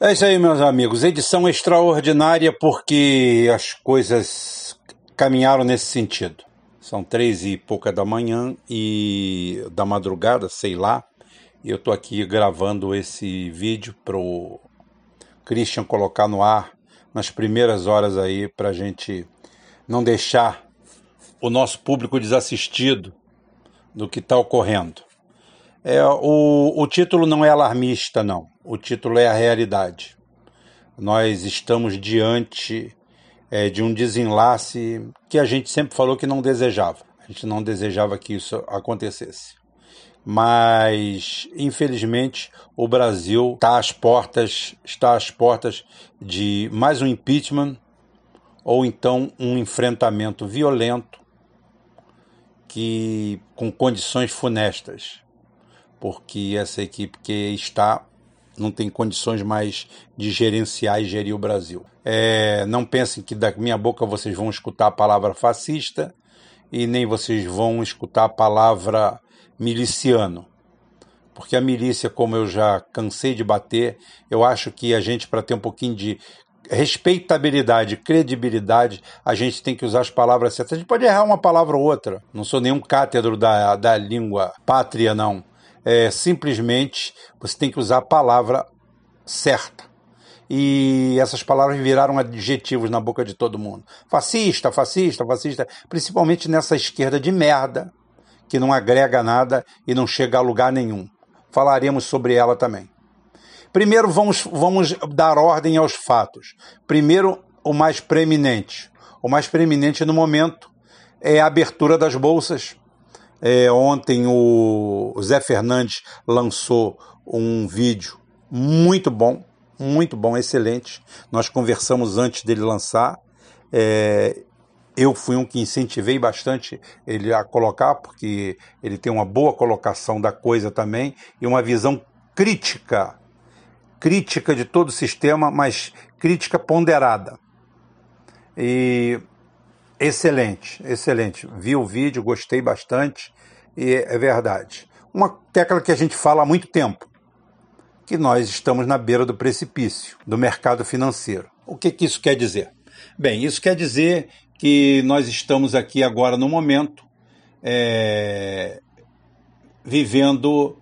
É isso aí, meus amigos. Edição extraordinária porque as coisas caminharam nesse sentido. São três e pouca da manhã e da madrugada, sei lá. Eu tô aqui gravando esse vídeo pro Christian colocar no ar nas primeiras horas aí pra gente não deixar o nosso público desassistido do que está ocorrendo. É, o, o título não é alarmista, não. O título é a realidade. Nós estamos diante é, de um desenlace que a gente sempre falou que não desejava. A gente não desejava que isso acontecesse. Mas, infelizmente, o Brasil está às portas, está às portas de mais um impeachment ou então um enfrentamento violento que com condições funestas porque essa equipe que está não tem condições mais de gerenciar e gerir o Brasil. É, não pensem que da minha boca vocês vão escutar a palavra fascista e nem vocês vão escutar a palavra miliciano. Porque a milícia, como eu já cansei de bater, eu acho que a gente, para ter um pouquinho de respeitabilidade, credibilidade, a gente tem que usar as palavras certas. A gente pode errar uma palavra ou outra. Não sou nenhum cátedro da, da língua pátria, não é, simplesmente você tem que usar a palavra certa. E essas palavras viraram adjetivos na boca de todo mundo. Fascista, fascista, fascista, principalmente nessa esquerda de merda, que não agrega nada e não chega a lugar nenhum. Falaremos sobre ela também. Primeiro vamos, vamos dar ordem aos fatos. Primeiro, o mais preeminente. O mais preeminente no momento é a abertura das bolsas é, ontem o Zé Fernandes lançou um vídeo muito bom, muito bom, excelente. Nós conversamos antes dele lançar. É, eu fui um que incentivei bastante ele a colocar, porque ele tem uma boa colocação da coisa também e uma visão crítica, crítica de todo o sistema, mas crítica ponderada. E Excelente, excelente. Vi o vídeo, gostei bastante e é verdade. Uma tecla que a gente fala há muito tempo, que nós estamos na beira do precipício do mercado financeiro. O que, que isso quer dizer? Bem, isso quer dizer que nós estamos aqui agora no momento é, vivendo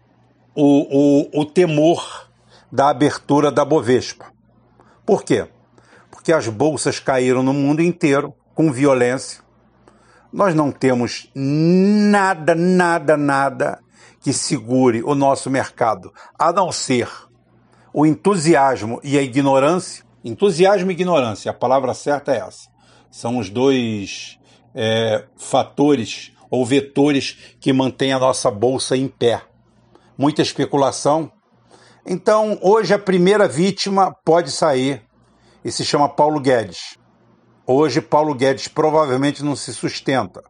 o, o, o temor da abertura da Bovespa. Por quê? Porque as bolsas caíram no mundo inteiro com violência. Nós não temos nada, nada, nada que segure o nosso mercado, a não ser o entusiasmo e a ignorância. Entusiasmo e ignorância, a palavra certa é essa. São os dois é, fatores ou vetores que mantêm a nossa bolsa em pé. Muita especulação. Então, hoje a primeira vítima pode sair e se chama Paulo Guedes. Hoje, Paulo Guedes provavelmente não se sustenta,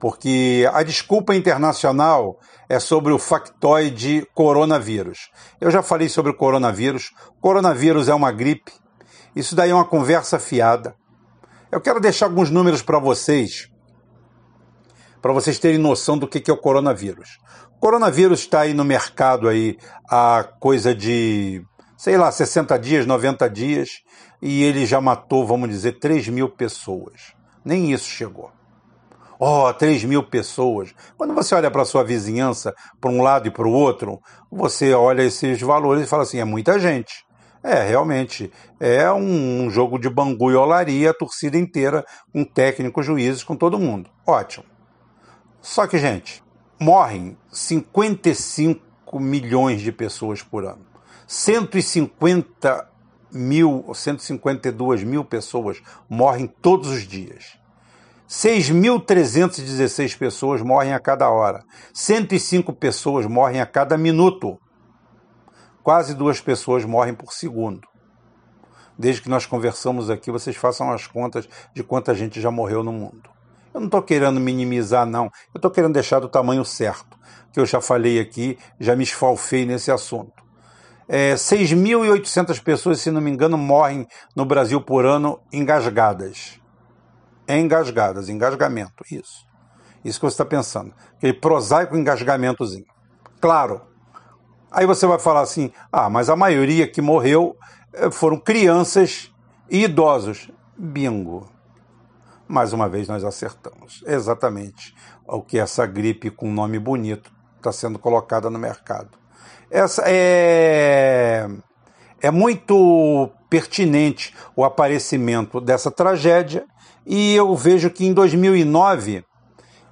porque a desculpa internacional é sobre o factoide coronavírus. Eu já falei sobre o coronavírus. Coronavírus é uma gripe. Isso daí é uma conversa fiada. Eu quero deixar alguns números para vocês, para vocês terem noção do que é o coronavírus. O coronavírus está aí no mercado aí há coisa de, sei lá, 60 dias, 90 dias e ele já matou, vamos dizer, 3 mil pessoas. Nem isso chegou. Oh, 3 mil pessoas. Quando você olha para a sua vizinhança, para um lado e para o outro, você olha esses valores e fala assim: é muita gente. É, realmente, é um, jogo de bangu e olaria, a torcida inteira, com técnicos, juízes, com todo mundo. Ótimo. Só que, gente, morrem 55 milhões de pessoas por ano. 150 mil, 152 mil pessoas morrem todos os dias. 6.316 pessoas morrem a cada hora. 105 pessoas morrem a cada minuto. Quase duas pessoas morrem por segundo. Desde que nós conversamos aqui, vocês façam as contas de quanta gente já morreu no mundo. Eu não estou querendo minimizar, não. Eu estou querendo deixar do tamanho certo. Que eu já falei aqui, já me esfalfei nesse assunto. É, 6.800 pessoas, se não me engano, morrem no Brasil por ano engasgadas. Engasgadas, engasgamento, isso. Isso que você está pensando. Aquele prosaico engasgamentozinho. Claro. Aí você vai falar assim: ah, mas a maioria que morreu eh, foram crianças e idosos. Bingo. Mais uma vez nós acertamos. Exatamente o que essa gripe com nome bonito está sendo colocada no mercado. Essa é é muito pertinente o aparecimento dessa tragédia e eu vejo que em 2009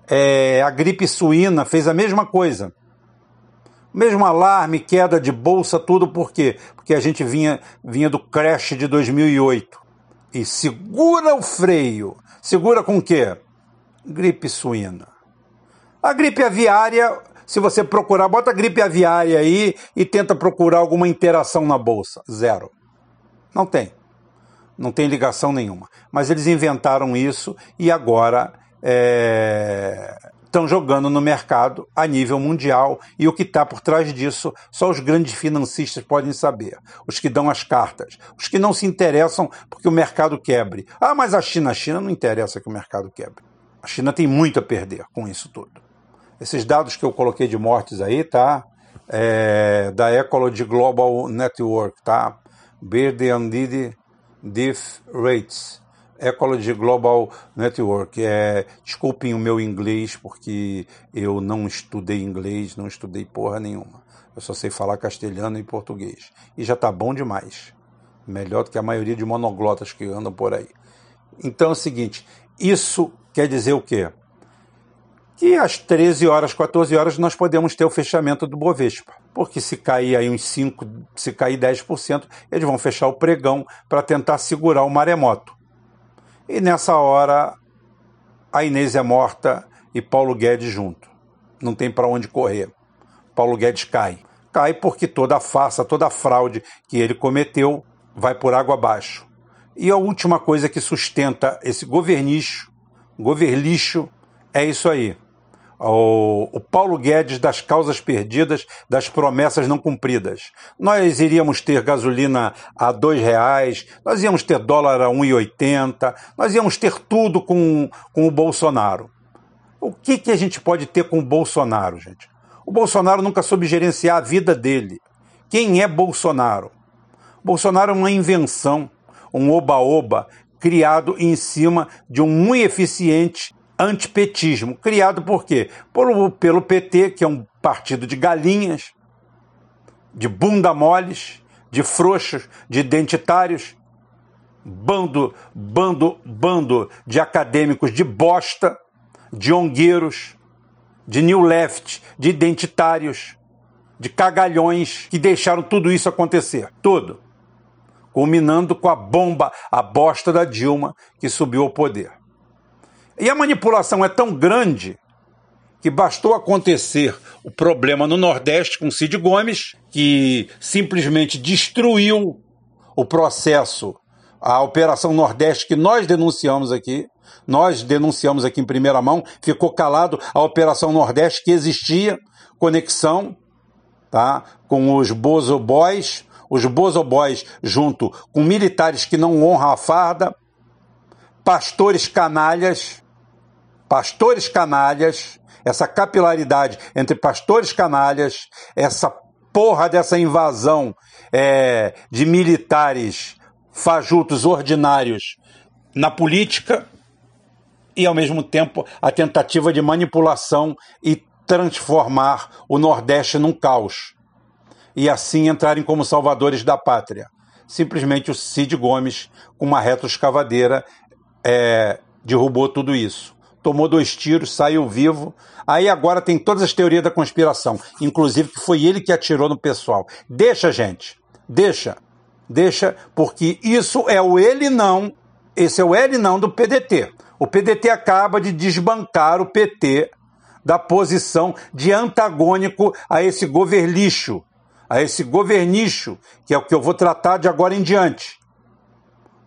é, a gripe suína fez a mesma coisa. Mesmo alarme, queda de bolsa, tudo por quê? Porque a gente vinha, vinha do crash de 2008. E segura o freio. Segura com o quê? Gripe suína. A gripe aviária, se você procurar, bota gripe aviária aí e tenta procurar alguma interação na bolsa. Zero. Não tem. Não tem ligação nenhuma. Mas eles inventaram isso e agora estão é, jogando no mercado a nível mundial e o que está por trás disso só os grandes financistas podem saber, os que dão as cartas, os que não se interessam porque o mercado quebre. Ah, mas a China, a China não interessa que o mercado quebre. A China tem muito a perder com isso tudo. Esses dados que eu coloquei de mortes aí, tá? É, da Ecology Global Network, tá? Bird and Death Rates Ecology Global Network. É, desculpem o meu inglês, porque eu não estudei inglês, não estudei porra nenhuma. Eu só sei falar castelhano e português. E já tá bom demais. Melhor do que a maioria de monoglotas que andam por aí. Então é o seguinte: isso quer dizer o quê? Que às 13 horas, 14 horas, nós podemos ter o fechamento do Bovespa. Porque se cair aí uns 5, se cair 10%, eles vão fechar o pregão para tentar segurar o maremoto. E nessa hora, a Inês é morta e Paulo Guedes junto. Não tem para onde correr. Paulo Guedes cai. Cai porque toda a farsa, toda a fraude que ele cometeu vai por água abaixo. E a última coisa que sustenta esse governicho, governlixo, é isso aí o, o Paulo Guedes das causas perdidas, das promessas não cumpridas. Nós iríamos ter gasolina a dois reais, nós íamos ter dólar a 1,80, nós íamos ter tudo com, com o Bolsonaro. O que, que a gente pode ter com o Bolsonaro, gente? O Bolsonaro nunca soube gerenciar a vida dele. Quem é Bolsonaro? Bolsonaro é uma invenção, um oba-oba, criado em cima de um muito eficiente antipetismo, criado por quê? Por, pelo PT, que é um partido de galinhas, de bunda moles, de frouxos, de identitários, bando, bando, bando de acadêmicos de bosta, de ongueiros, de new left, de identitários, de cagalhões que deixaram tudo isso acontecer. Tudo. Culminando com a bomba, a bosta da Dilma que subiu ao poder. E a manipulação é tão grande que bastou acontecer o problema no Nordeste com Cid Gomes, que simplesmente destruiu o processo, a Operação Nordeste que nós denunciamos aqui. Nós denunciamos aqui em primeira mão, ficou calado a Operação Nordeste que existia, conexão tá, com os Bozo Boys, os Bozo Boys junto com militares que não honram a farda, pastores canalhas, pastores canalhas, essa capilaridade entre pastores canalhas, essa porra dessa invasão é, de militares fajutos ordinários na política e, ao mesmo tempo, a tentativa de manipulação e transformar o Nordeste num caos e assim entrarem como salvadores da pátria. Simplesmente o Cid Gomes, com uma retroescavadeira, é, derrubou tudo isso tomou dois tiros, saiu vivo. Aí agora tem todas as teorias da conspiração, inclusive que foi ele que atirou no pessoal. Deixa, gente. Deixa. Deixa, porque isso é o ele não. Esse é o ele não do PDT. O PDT acaba de desbancar o PT da posição de antagônico a esse governlixo, a esse governicho, que é o que eu vou tratar de agora em diante.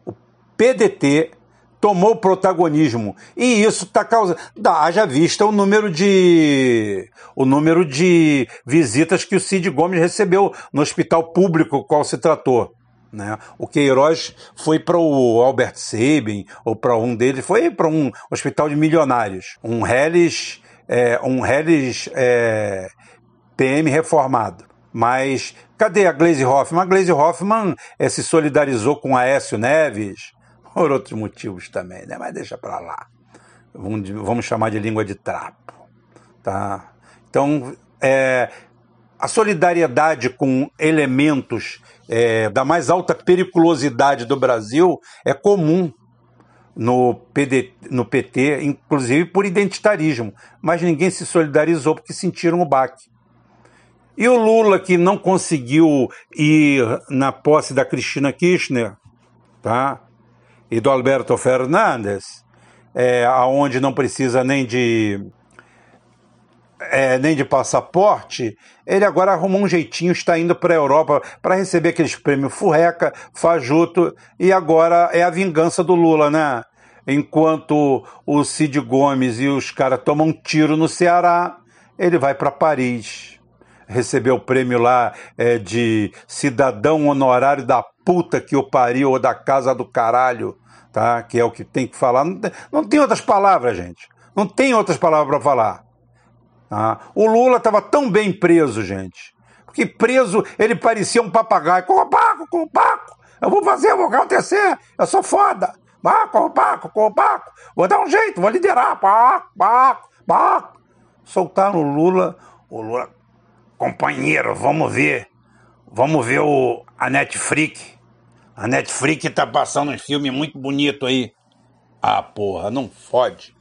O PDT tomou protagonismo. E isso está causando. Haja vista o número de. o número de visitas que o Cid Gomes recebeu no hospital público qual se tratou. Né? O Queiroz foi para o Albert Sabin, ou para um deles, foi para um hospital de milionários. Um Helles, é, um Helles é, PM reformado. Mas cadê a Glaze Hoffman? A Glaze Hoffman é, se solidarizou com Aécio Neves, por outros motivos também, né? Mas deixa para lá. Vamos, vamos, chamar de língua de trapo. Tá? Então, é, a solidariedade com elementos é, da mais alta periculosidade do Brasil é comum no, PD, no PT, inclusive por identitarismo, mas ninguém se solidarizou porque sentiram o baque. E o Lula, que não conseguiu ir na posse da Cristina Kirchner, tá? E do Alberto Fernandes, é, aonde não precisa nem de é, nem de passaporte, ele agora arrumou um jeitinho, está indo para a Europa para receber aqueles prêmios Furreca, Fajuto, e agora é a vingança do Lula, né? Enquanto o Cid Gomes e os caras tomam um tiro no Ceará, ele vai para Paris. Recebeu o prêmio lá é, de cidadão honorário da puta que o pariu, ou da casa do caralho, tá? Que é o que tem que falar. Não tem, não tem outras palavras, gente. Não tem outras palavras para falar. Tá? O Lula estava tão bem preso, gente. Porque preso ele parecia um papagaio. Com o Paco, com o Paco. Eu vou fazer, eu vou acontecer. Eu sou foda. Paco, com o Paco. Vou dar um jeito, vou liderar. Paco, Paco, Paco. Soltaram o Lula. O Lula, companheiro, vamos ver. Vamos ver o, a Netflix. A Netflix tá passando um filme muito bonito aí. Ah, porra, não fode.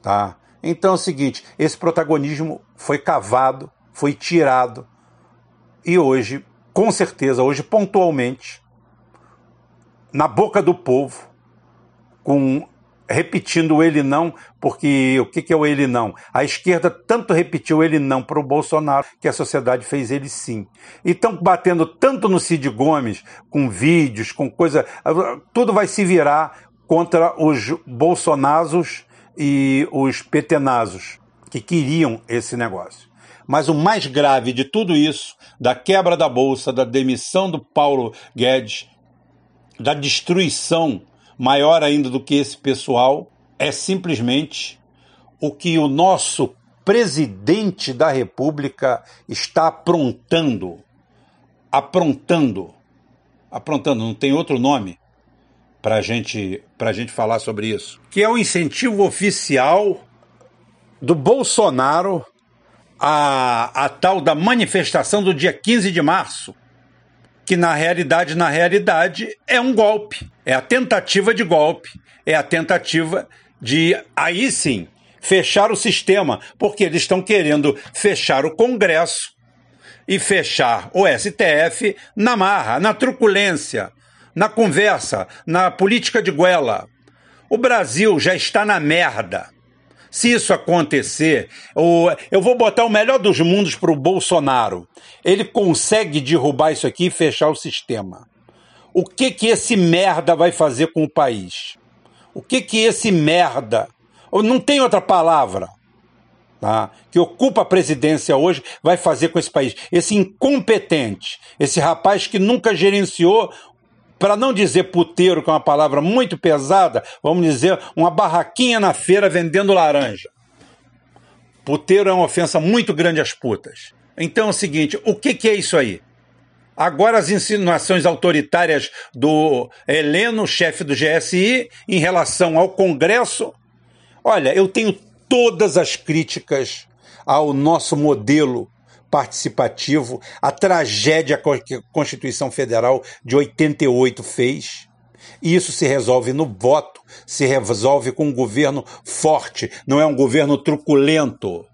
Tá? Então é o seguinte: esse protagonismo foi cavado, foi tirado, e hoje, com certeza, hoje pontualmente, na boca do povo, com repetindo ele não, porque o que, que é o ele não? A esquerda tanto repetiu ele não para o Bolsonaro que a sociedade fez ele sim. E estão batendo tanto no Cid Gomes, com vídeos, com coisa. Tudo vai se virar contra os bolsonasos e os petenazos que queriam esse negócio. Mas o mais grave de tudo isso, da quebra da bolsa, da demissão do Paulo Guedes, da destruição maior ainda do que esse pessoal, é simplesmente o que o nosso presidente da República está aprontando. Aprontando. Aprontando, não tem outro nome para gente, a gente falar sobre isso, que é o incentivo oficial do Bolsonaro à, à tal da manifestação do dia 15 de março, que na realidade, na realidade, é um golpe, é a tentativa de golpe, é a tentativa de, aí sim, fechar o sistema, porque eles estão querendo fechar o Congresso e fechar o STF na marra, na truculência, na conversa, na política de goela. O Brasil já está na merda. Se isso acontecer, eu vou botar o melhor dos mundos para o Bolsonaro. Ele consegue derrubar isso aqui e fechar o sistema. O que que esse merda vai fazer com o país? O que que esse merda, não tem outra palavra, tá? que ocupa a presidência hoje, vai fazer com esse país? Esse incompetente, esse rapaz que nunca gerenciou para não dizer puteiro, que é uma palavra muito pesada, vamos dizer uma barraquinha na feira vendendo laranja. Puteiro é uma ofensa muito grande às putas. Então é o seguinte: o que, que é isso aí? Agora as insinuações autoritárias do Heleno, chefe do GSI, em relação ao Congresso. Olha, eu tenho todas as críticas ao nosso modelo participativo, a tragédia que a Constituição Federal de 88 fez. E isso se resolve no voto, se resolve com um governo forte, não é um governo truculento.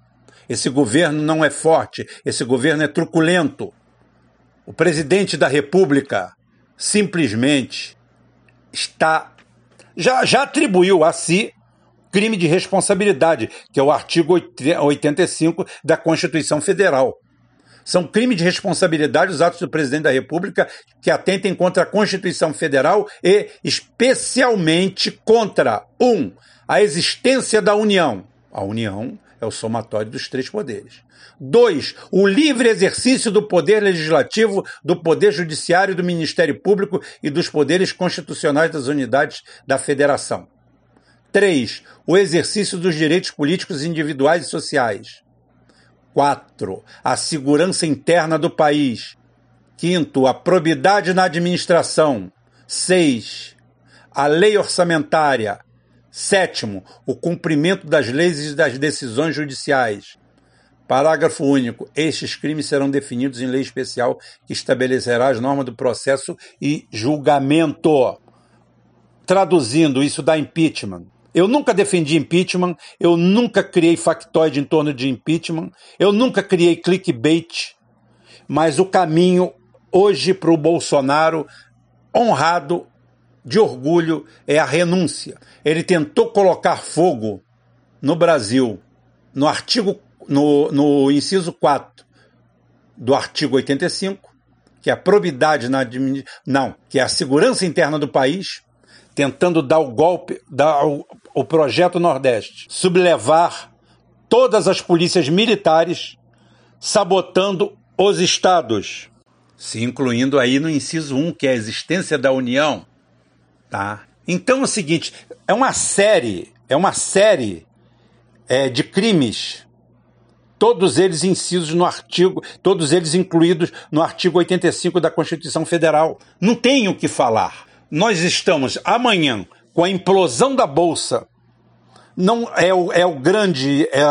Esse governo não é forte, esse governo é truculento. O presidente da República simplesmente está já, já atribuiu a si crime de responsabilidade, que é o artigo 85 da Constituição Federal. São crimes de responsabilidade os atos do presidente da República que atentem contra a Constituição Federal e, especialmente, contra, um, a existência da União. A União é o somatório dos três poderes. Dois, o livre exercício do poder legislativo, do poder judiciário, do Ministério Público e dos poderes constitucionais das unidades da Federação. Três, o exercício dos direitos políticos individuais e sociais. Quatro, a segurança interna do país. Quinto, a probidade na administração. Seis, a lei orçamentária. Sétimo, o cumprimento das leis e das decisões judiciais. Parágrafo único. Estes crimes serão definidos em lei especial que estabelecerá as normas do processo e julgamento. Traduzindo, isso dá impeachment. Eu nunca defendi impeachment, eu nunca criei factoide em torno de impeachment, eu nunca criei clickbait, mas o caminho hoje para o Bolsonaro, honrado, de orgulho, é a renúncia. Ele tentou colocar fogo no Brasil, no artigo no, no inciso 4 do artigo 85, que é a probidade na não, que é a segurança interna do país, tentando dar o golpe, dar o, o projeto Nordeste, sublevar todas as polícias militares, sabotando os estados, se incluindo aí no inciso 1, que é a existência da União, tá? Então é o seguinte, é uma série, é uma série é, de crimes todos eles incisos no artigo, todos eles incluídos no artigo 85 da Constituição Federal. Não tem o que falar. Nós estamos amanhã com a implosão da Bolsa. Não é o, é o grande é,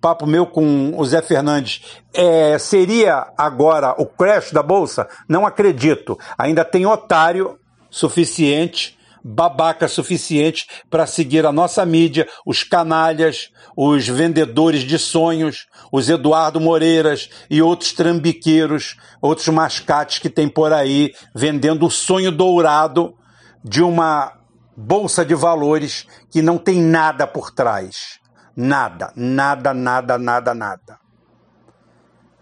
papo meu com o Zé Fernandes. É, seria agora o crash da Bolsa? Não acredito. Ainda tem otário suficiente babaca suficiente para seguir a nossa mídia, os canalhas, os vendedores de sonhos, os Eduardo Moreiras e outros trambiqueiros, outros mascates que tem por aí vendendo o sonho dourado de uma bolsa de valores que não tem nada por trás. Nada, nada, nada, nada, nada.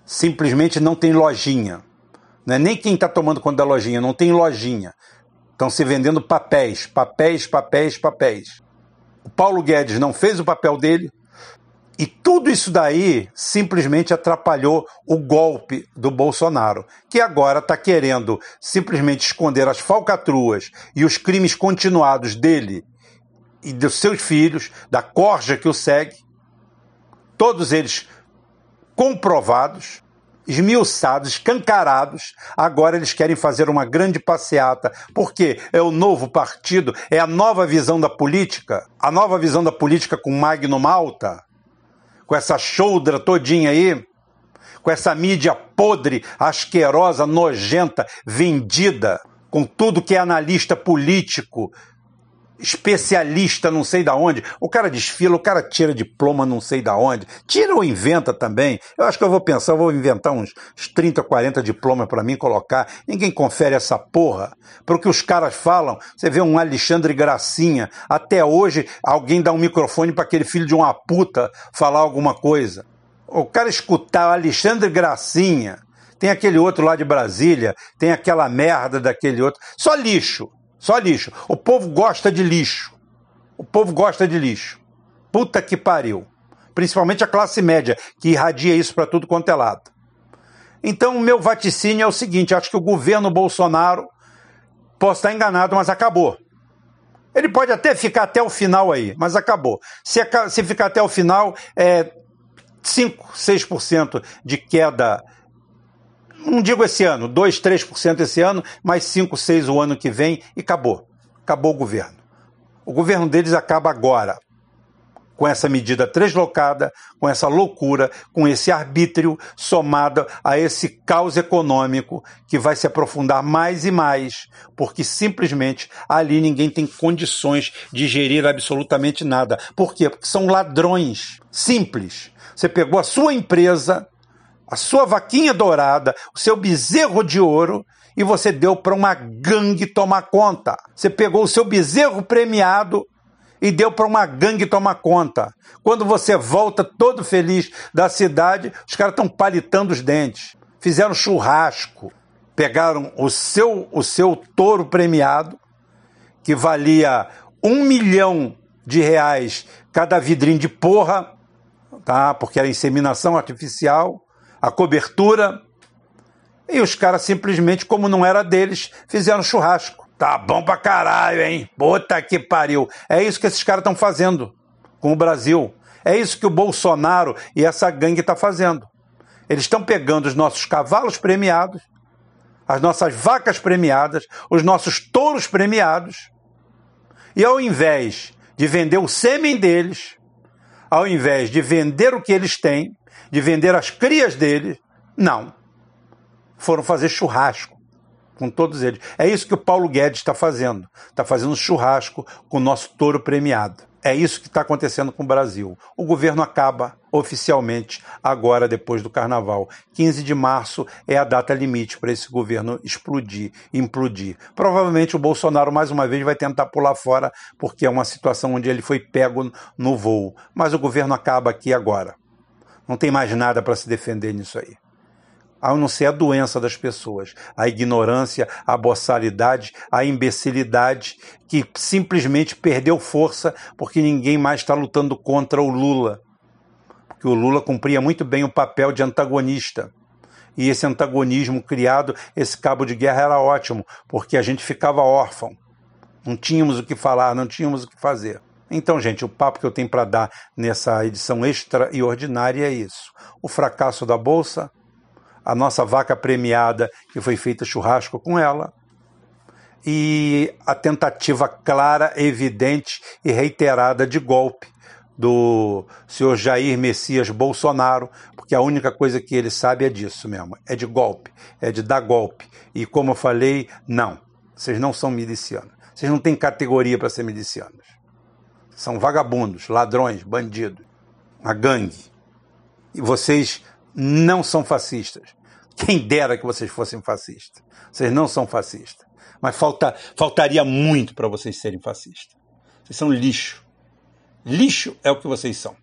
Simplesmente não tem lojinha. Não é nem quem está tomando conta da lojinha, não tem lojinha. Estão se vendendo papéis, papéis, papéis, papéis. O Paulo Guedes não fez o papel dele e tudo isso daí simplesmente atrapalhou o golpe do Bolsonaro, que agora está querendo simplesmente esconder as falcatruas e os crimes continuados dele e dos seus filhos, da corja que o segue, todos eles comprovados, esmiuçados, escancarados. Agora eles querem fazer uma grande passeata, porque é o novo partido, é a nova visão da política, a nova visão da política com Magno Malta, com essa choudra todinha aí, com essa mídia podre, asquerosa, nojenta, vendida, com tudo que é analista político, especialista não sei da onde. O cara desfila, o cara tira diploma não sei da onde. Tira ou inventa também. Eu acho que eu vou pensar, eu vou inventar uns 30, 40 diplomas para mim colocar. Ninguém confere essa porra. Para o que os caras falam, você vê um Alexandre Gracinha, até hoje alguém dá um microfone para aquele filho de uma puta falar alguma coisa. O cara escutar Alexandre Gracinha, tem aquele outro lá de Brasília, tem aquela merda daquele outro. Só lixo. Só lixo. O povo gosta de lixo. O povo gosta de lixo. Puta que pariu. Principalmente a classe média, que irradia isso para tudo quanto é lado. Então, o meu vaticínio é o seguinte: acho que o governo Bolsonaro, posso estar enganado, mas acabou. Ele pode até ficar até o final aí, mas acabou. Se, se ficar até o final, é 5, 6% de queda não digo esse ano, 2, 3% esse ano, mais 5, 6 o ano que vem e acabou. Acabou o governo. O governo deles acaba agora, com essa medida translocada, com essa loucura, com esse arbítrio somado a esse caos econômico que vai se aprofundar mais e mais, porque simplesmente ali ninguém tem condições de gerir absolutamente nada. Por quê? Porque são ladrões simples. Você pegou a sua empresa, a sua vaquinha dourada, o seu bezerro de ouro e você deu para uma gangue tomar conta. Você pegou o seu bezerro premiado e deu para uma gangue tomar conta. Quando você volta todo feliz da cidade, os caras estão palitando os dentes. Fizeram churrasco, pegaram o seu, o seu touro premiado, que valia um milhão de reais cada vidrinho de porra, tá? porque era inseminação artificial a cobertura. E os caras simplesmente, como não era deles, fizeram churrasco. Tá bom pra caralho, hein? Puta que pariu. É isso que esses caras estão fazendo com o Brasil. É isso que o Bolsonaro e essa gangue tá fazendo. Eles estão pegando os nossos cavalos premiados, as nossas vacas premiadas, os nossos touros premiados, e ao invés de vender o sêmen deles, ao invés de vender o que eles têm, de vender as crias deles, não. Foram fazer churrasco com todos eles. É isso que o Paulo Guedes está fazendo. Está fazendo churrasco com o nosso touro premiado. É isso que está acontecendo com o Brasil. O governo acaba oficialmente agora, depois do carnaval. 15 de março é a data limite para esse governo explodir, implodir. Provavelmente o Bolsonaro, mais uma vez, vai tentar pular fora, porque é uma situação onde ele foi pego no voo. Mas o governo acaba aqui agora. Não tem mais nada para se defender nisso aí a não ser a doença das pessoas, a ignorância, a boçalidade, a imbecilidade, que simplesmente perdeu força porque ninguém mais está lutando contra o Lula. Porque o Lula cumpria muito bem o papel de antagonista. E esse antagonismo criado, esse cabo de guerra era ótimo, porque a gente ficava órfão. Não tínhamos o que falar, não tínhamos o que fazer. Então, gente, o papo que eu tenho para dar nessa edição extra e ordinária é isso. O fracasso da Bolsa, a nossa vaca premiada, que foi feita churrasco com ela, e a tentativa clara, evidente e reiterada de golpe do senhor Jair Messias Bolsonaro, porque a única coisa que ele sabe é disso mesmo, é de golpe, é de dar golpe. E como eu falei, não, vocês não são milicianos, vocês não têm categoria para ser milicianos. São vagabundos, ladrões, bandidos, a gangue. E vocês não são fascistas. Quem dera que vocês fossem fascistas. Vocês não são fascistas. Mas falta, faltaria muito para vocês serem fascistas. Vocês são lixo. Lixo é o que vocês são.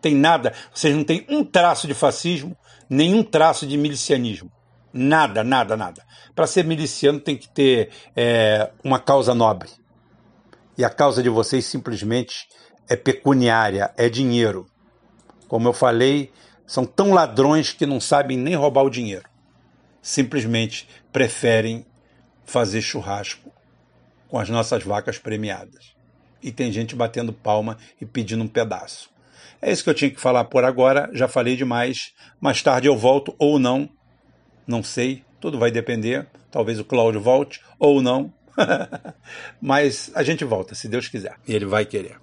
Tem nada, vocês não têm um traço de fascismo, nenhum traço de milicianismo. Nada, nada, nada. Para ser miliciano tem que ter é, uma causa nobre. E a causa de vocês simplesmente é pecuniária, é dinheiro. Como eu falei, são tão ladrões que não sabem nem roubar o dinheiro. Simplesmente preferem fazer churrasco com as nossas vacas premiadas. E tem gente batendo palma e pedindo um pedaço. É isso que eu tinha que falar por agora. Já falei demais. Mais tarde eu volto ou não. Não sei. Tudo vai depender. Talvez o Cláudio volte ou não. Mas a gente volta, se Deus quiser. E ele vai querer.